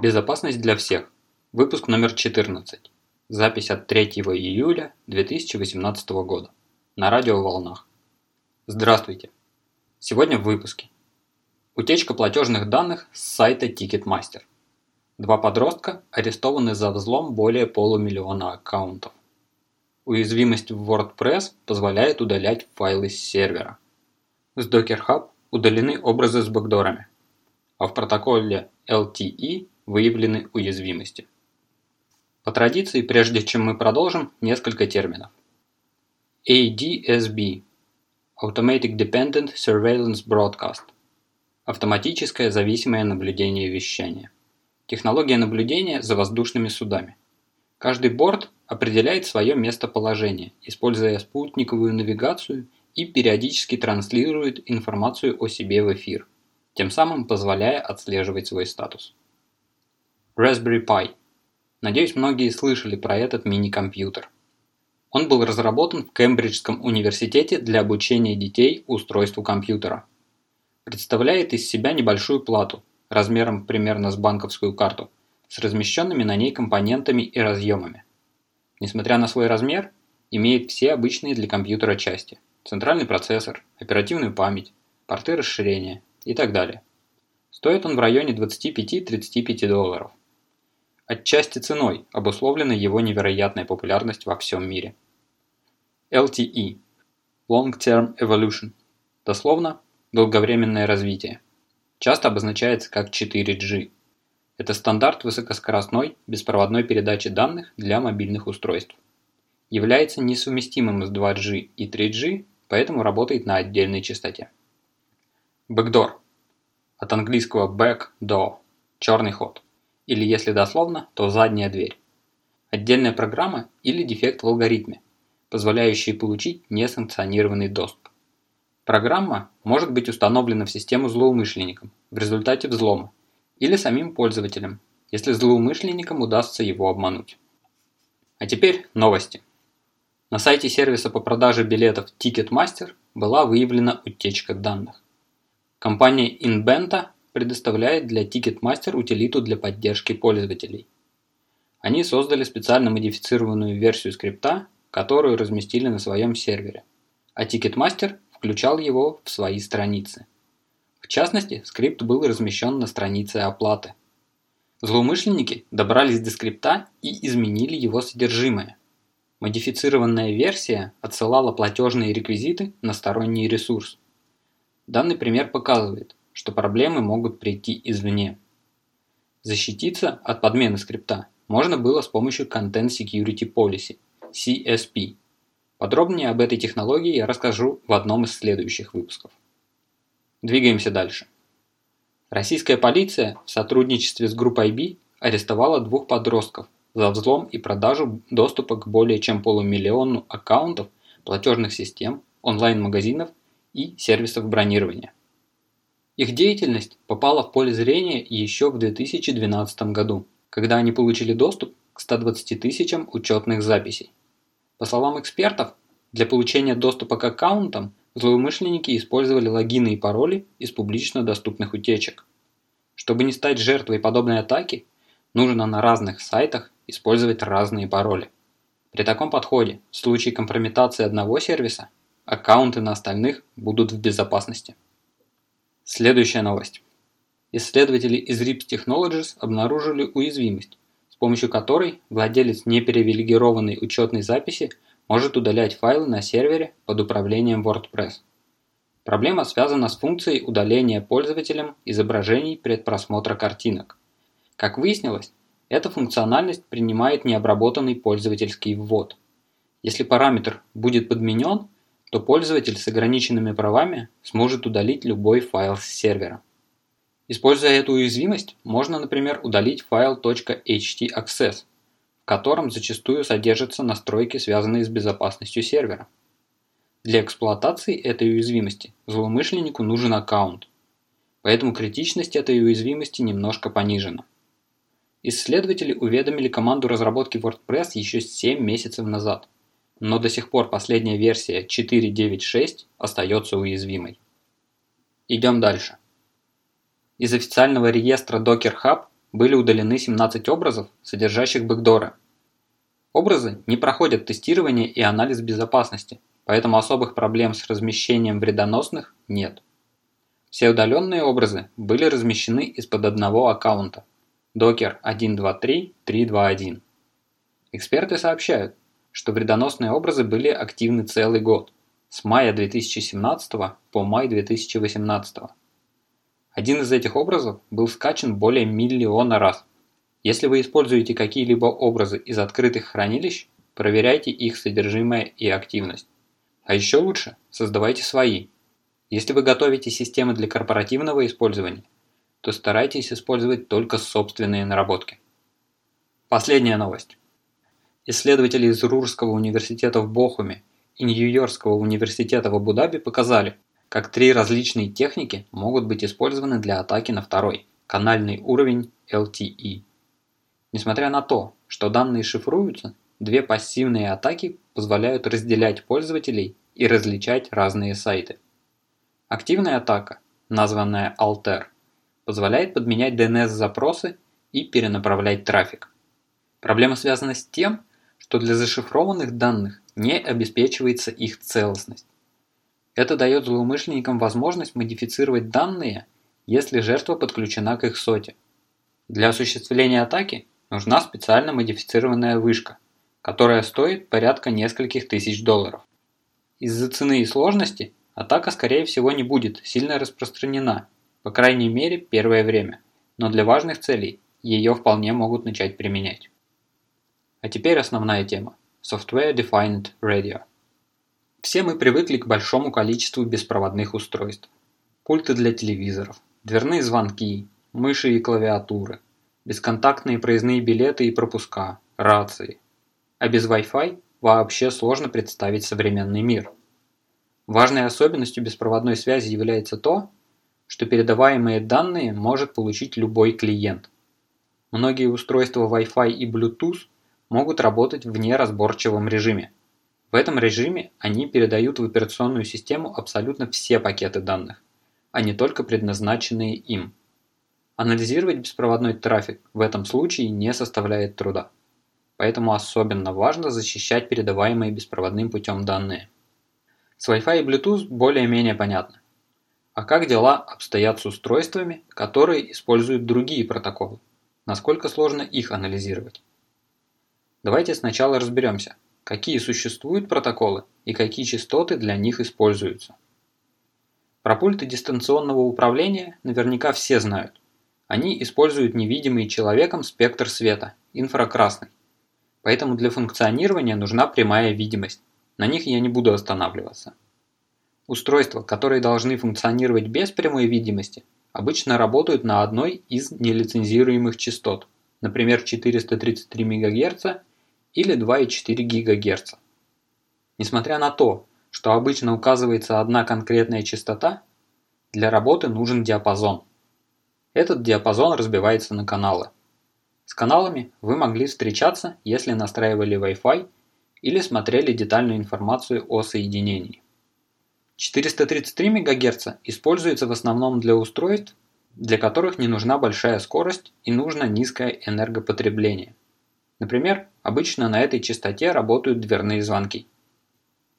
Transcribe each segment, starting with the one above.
Безопасность для всех. Выпуск номер 14. Запись от 3 июля 2018 года. На радиоволнах. Здравствуйте. Сегодня в выпуске. Утечка платежных данных с сайта Ticketmaster. Два подростка арестованы за взлом более полумиллиона аккаунтов. Уязвимость в WordPress позволяет удалять файлы с сервера. С Docker Hub удалены образы с бэкдорами, а в протоколе LTE выявлены уязвимости. По традиции, прежде чем мы продолжим, несколько терминов. ADSB – Automatic Dependent Surveillance Broadcast – Автоматическое зависимое наблюдение вещания. Технология наблюдения за воздушными судами. Каждый борт определяет свое местоположение, используя спутниковую навигацию и периодически транслирует информацию о себе в эфир, тем самым позволяя отслеживать свой статус. Raspberry Pi. Надеюсь, многие слышали про этот мини-компьютер. Он был разработан в Кембриджском университете для обучения детей устройству компьютера. Представляет из себя небольшую плату, размером примерно с банковскую карту, с размещенными на ней компонентами и разъемами. Несмотря на свой размер, имеет все обычные для компьютера части – центральный процессор, оперативную память, порты расширения и так далее. Стоит он в районе 25-35 долларов отчасти ценой обусловлена его невероятная популярность во всем мире. LTE – Long Term Evolution, дословно «долговременное развитие», часто обозначается как 4G. Это стандарт высокоскоростной беспроводной передачи данных для мобильных устройств. Является несовместимым с 2G и 3G, поэтому работает на отдельной частоте. Backdoor – от английского back door – черный ход – или если дословно, то задняя дверь. Отдельная программа или дефект в алгоритме, позволяющий получить несанкционированный доступ. Программа может быть установлена в систему злоумышленником в результате взлома или самим пользователем, если злоумышленникам удастся его обмануть. А теперь новости. На сайте сервиса по продаже билетов Ticketmaster была выявлена утечка данных. Компания Inbenta предоставляет для Ticketmaster утилиту для поддержки пользователей. Они создали специально модифицированную версию скрипта, которую разместили на своем сервере, а Ticketmaster включал его в свои страницы. В частности, скрипт был размещен на странице оплаты. Злоумышленники добрались до скрипта и изменили его содержимое. Модифицированная версия отсылала платежные реквизиты на сторонний ресурс. Данный пример показывает, что проблемы могут прийти извне. Защититься от подмены скрипта можно было с помощью Content Security Policy, CSP. Подробнее об этой технологии я расскажу в одном из следующих выпусков. Двигаемся дальше. Российская полиция в сотрудничестве с группой IB арестовала двух подростков за взлом и продажу доступа к более чем полумиллиону аккаунтов платежных систем, онлайн-магазинов и сервисов бронирования. Их деятельность попала в поле зрения еще в 2012 году, когда они получили доступ к 120 тысячам учетных записей. По словам экспертов, для получения доступа к аккаунтам злоумышленники использовали логины и пароли из публично доступных утечек. Чтобы не стать жертвой подобной атаки, нужно на разных сайтах использовать разные пароли. При таком подходе, в случае компрометации одного сервиса, аккаунты на остальных будут в безопасности. Следующая новость. Исследователи из RIPS Technologies обнаружили уязвимость, с помощью которой владелец непривилегированной учетной записи может удалять файлы на сервере под управлением WordPress. Проблема связана с функцией удаления пользователям изображений предпросмотра картинок. Как выяснилось, эта функциональность принимает необработанный пользовательский ввод. Если параметр будет подменен, то пользователь с ограниченными правами сможет удалить любой файл с сервера. Используя эту уязвимость, можно, например, удалить файл .htaccess, в котором зачастую содержатся настройки, связанные с безопасностью сервера. Для эксплуатации этой уязвимости злоумышленнику нужен аккаунт, поэтому критичность этой уязвимости немножко понижена. Исследователи уведомили команду разработки WordPress еще 7 месяцев назад – но до сих пор последняя версия 4.9.6 остается уязвимой. Идем дальше. Из официального реестра Docker Hub были удалены 17 образов, содержащих бэкдоры. Образы не проходят тестирование и анализ безопасности, поэтому особых проблем с размещением вредоносных нет. Все удаленные образы были размещены из-под одного аккаунта Docker 123.321. Эксперты сообщают, что вредоносные образы были активны целый год, с мая 2017 по май 2018. Один из этих образов был скачан более миллиона раз. Если вы используете какие-либо образы из открытых хранилищ, проверяйте их содержимое и активность. А еще лучше, создавайте свои. Если вы готовите системы для корпоративного использования, то старайтесь использовать только собственные наработки. Последняя новость. Исследователи из Рурского университета в Бохуме и Нью-Йоркского университета в Абу-Даби показали, как три различные техники могут быть использованы для атаки на второй, канальный уровень LTE. Несмотря на то, что данные шифруются, две пассивные атаки позволяют разделять пользователей и различать разные сайты. Активная атака, названная Alter, позволяет подменять DNS-запросы и перенаправлять трафик. Проблема связана с тем, что для зашифрованных данных не обеспечивается их целостность. Это дает злоумышленникам возможность модифицировать данные, если жертва подключена к их соте. Для осуществления атаки нужна специально модифицированная вышка, которая стоит порядка нескольких тысяч долларов. Из-за цены и сложности атака скорее всего не будет сильно распространена, по крайней мере первое время, но для важных целей ее вполне могут начать применять. А теперь основная тема – Software Defined Radio. Все мы привыкли к большому количеству беспроводных устройств. Пульты для телевизоров, дверные звонки, мыши и клавиатуры, бесконтактные проездные билеты и пропуска, рации. А без Wi-Fi вообще сложно представить современный мир. Важной особенностью беспроводной связи является то, что передаваемые данные может получить любой клиент. Многие устройства Wi-Fi и Bluetooth могут работать в неразборчивом режиме. В этом режиме они передают в операционную систему абсолютно все пакеты данных, а не только предназначенные им. Анализировать беспроводной трафик в этом случае не составляет труда. Поэтому особенно важно защищать передаваемые беспроводным путем данные. С Wi-Fi и Bluetooth более-менее понятно. А как дела обстоят с устройствами, которые используют другие протоколы? Насколько сложно их анализировать? Давайте сначала разберемся, какие существуют протоколы и какие частоты для них используются. Про пульты дистанционного управления наверняка все знают. Они используют невидимый человеком спектр света, инфракрасный. Поэтому для функционирования нужна прямая видимость. На них я не буду останавливаться. Устройства, которые должны функционировать без прямой видимости, обычно работают на одной из нелицензируемых частот, например 433 МГц или 2,4 ГГц. Несмотря на то, что обычно указывается одна конкретная частота, для работы нужен диапазон. Этот диапазон разбивается на каналы. С каналами вы могли встречаться, если настраивали Wi-Fi или смотрели детальную информацию о соединении. 433 МГц используется в основном для устройств, для которых не нужна большая скорость и нужно низкое энергопотребление. Например, обычно на этой частоте работают дверные звонки.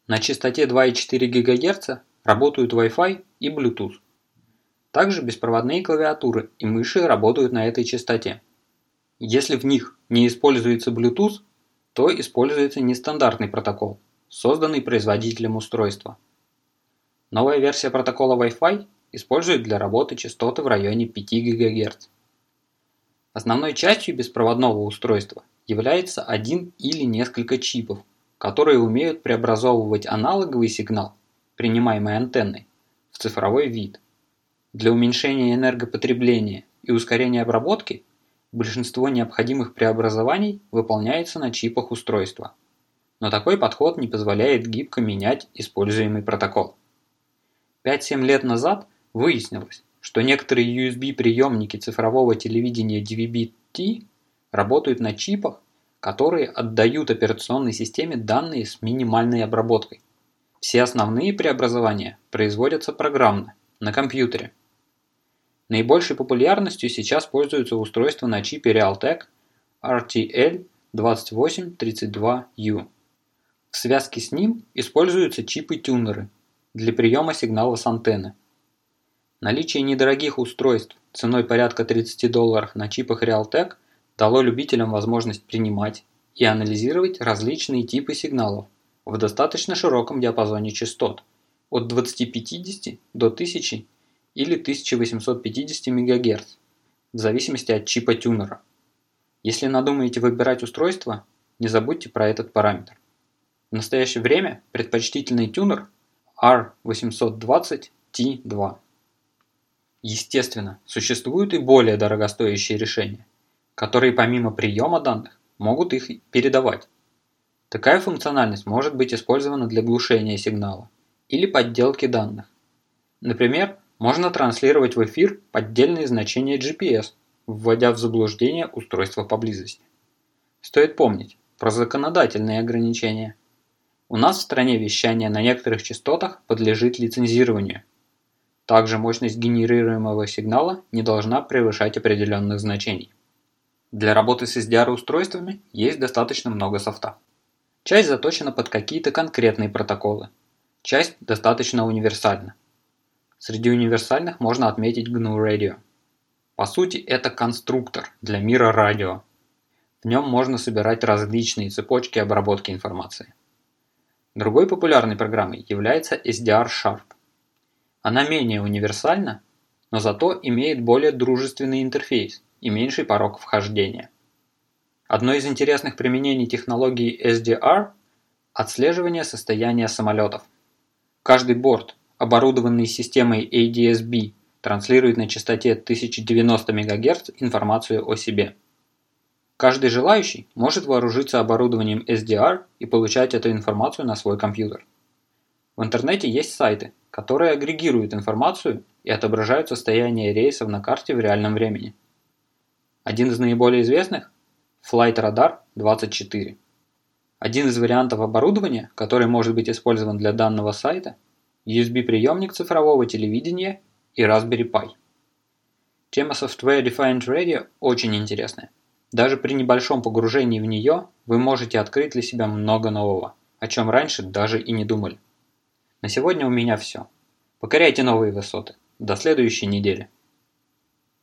На частоте 2,4 ГГц работают Wi-Fi и Bluetooth. Также беспроводные клавиатуры и мыши работают на этой частоте. Если в них не используется Bluetooth, то используется нестандартный протокол, созданный производителем устройства. Новая версия протокола Wi-Fi использует для работы частоты в районе 5 ГГц. Основной частью беспроводного устройства является один или несколько чипов, которые умеют преобразовывать аналоговый сигнал, принимаемый антенной, в цифровой вид. Для уменьшения энергопотребления и ускорения обработки большинство необходимых преобразований выполняется на чипах устройства. Но такой подход не позволяет гибко менять используемый протокол. 5-7 лет назад выяснилось, что некоторые USB-приемники цифрового телевидения DVB-T работают на чипах, которые отдают операционной системе данные с минимальной обработкой. Все основные преобразования производятся программно, на компьютере. Наибольшей популярностью сейчас пользуются устройства на чипе Realtek RTL2832U. В связке с ним используются чипы-тюнеры для приема сигнала с антенны. Наличие недорогих устройств ценой порядка 30 долларов на чипах Realtek дало любителям возможность принимать и анализировать различные типы сигналов в достаточно широком диапазоне частот от 2050 до 1000 или 1850 МГц в зависимости от чипа тюнера. Если надумаете выбирать устройство, не забудьте про этот параметр. В настоящее время предпочтительный тюнер R820T2. Естественно, существуют и более дорогостоящие решения, которые помимо приема данных могут их передавать. Такая функциональность может быть использована для глушения сигнала или подделки данных. Например, можно транслировать в эфир поддельные значения GPS, вводя в заблуждение устройство поблизости. Стоит помнить про законодательные ограничения. У нас в стране вещание на некоторых частотах подлежит лицензированию. Также мощность генерируемого сигнала не должна превышать определенных значений. Для работы с SDR-устройствами есть достаточно много софта. Часть заточена под какие-то конкретные протоколы, часть достаточно универсальна. Среди универсальных можно отметить GNU Radio. По сути, это конструктор для мира радио. В нем можно собирать различные цепочки обработки информации. Другой популярной программой является SDR Sharp. Она менее универсальна, но зато имеет более дружественный интерфейс и меньший порог вхождения. Одно из интересных применений технологии SDR – отслеживание состояния самолетов. Каждый борт, оборудованный системой ADS-B, транслирует на частоте 1090 МГц информацию о себе. Каждый желающий может вооружиться оборудованием SDR и получать эту информацию на свой компьютер. В интернете есть сайты, которые агрегируют информацию и отображают состояние рейсов на карте в реальном времени. Один из наиболее известных – Flight Radar 24. Один из вариантов оборудования, который может быть использован для данного сайта – USB-приемник цифрового телевидения и Raspberry Pi. Тема Software Defined Radio очень интересная. Даже при небольшом погружении в нее вы можете открыть для себя много нового, о чем раньше даже и не думали. На сегодня у меня все. Покоряйте новые высоты. До следующей недели.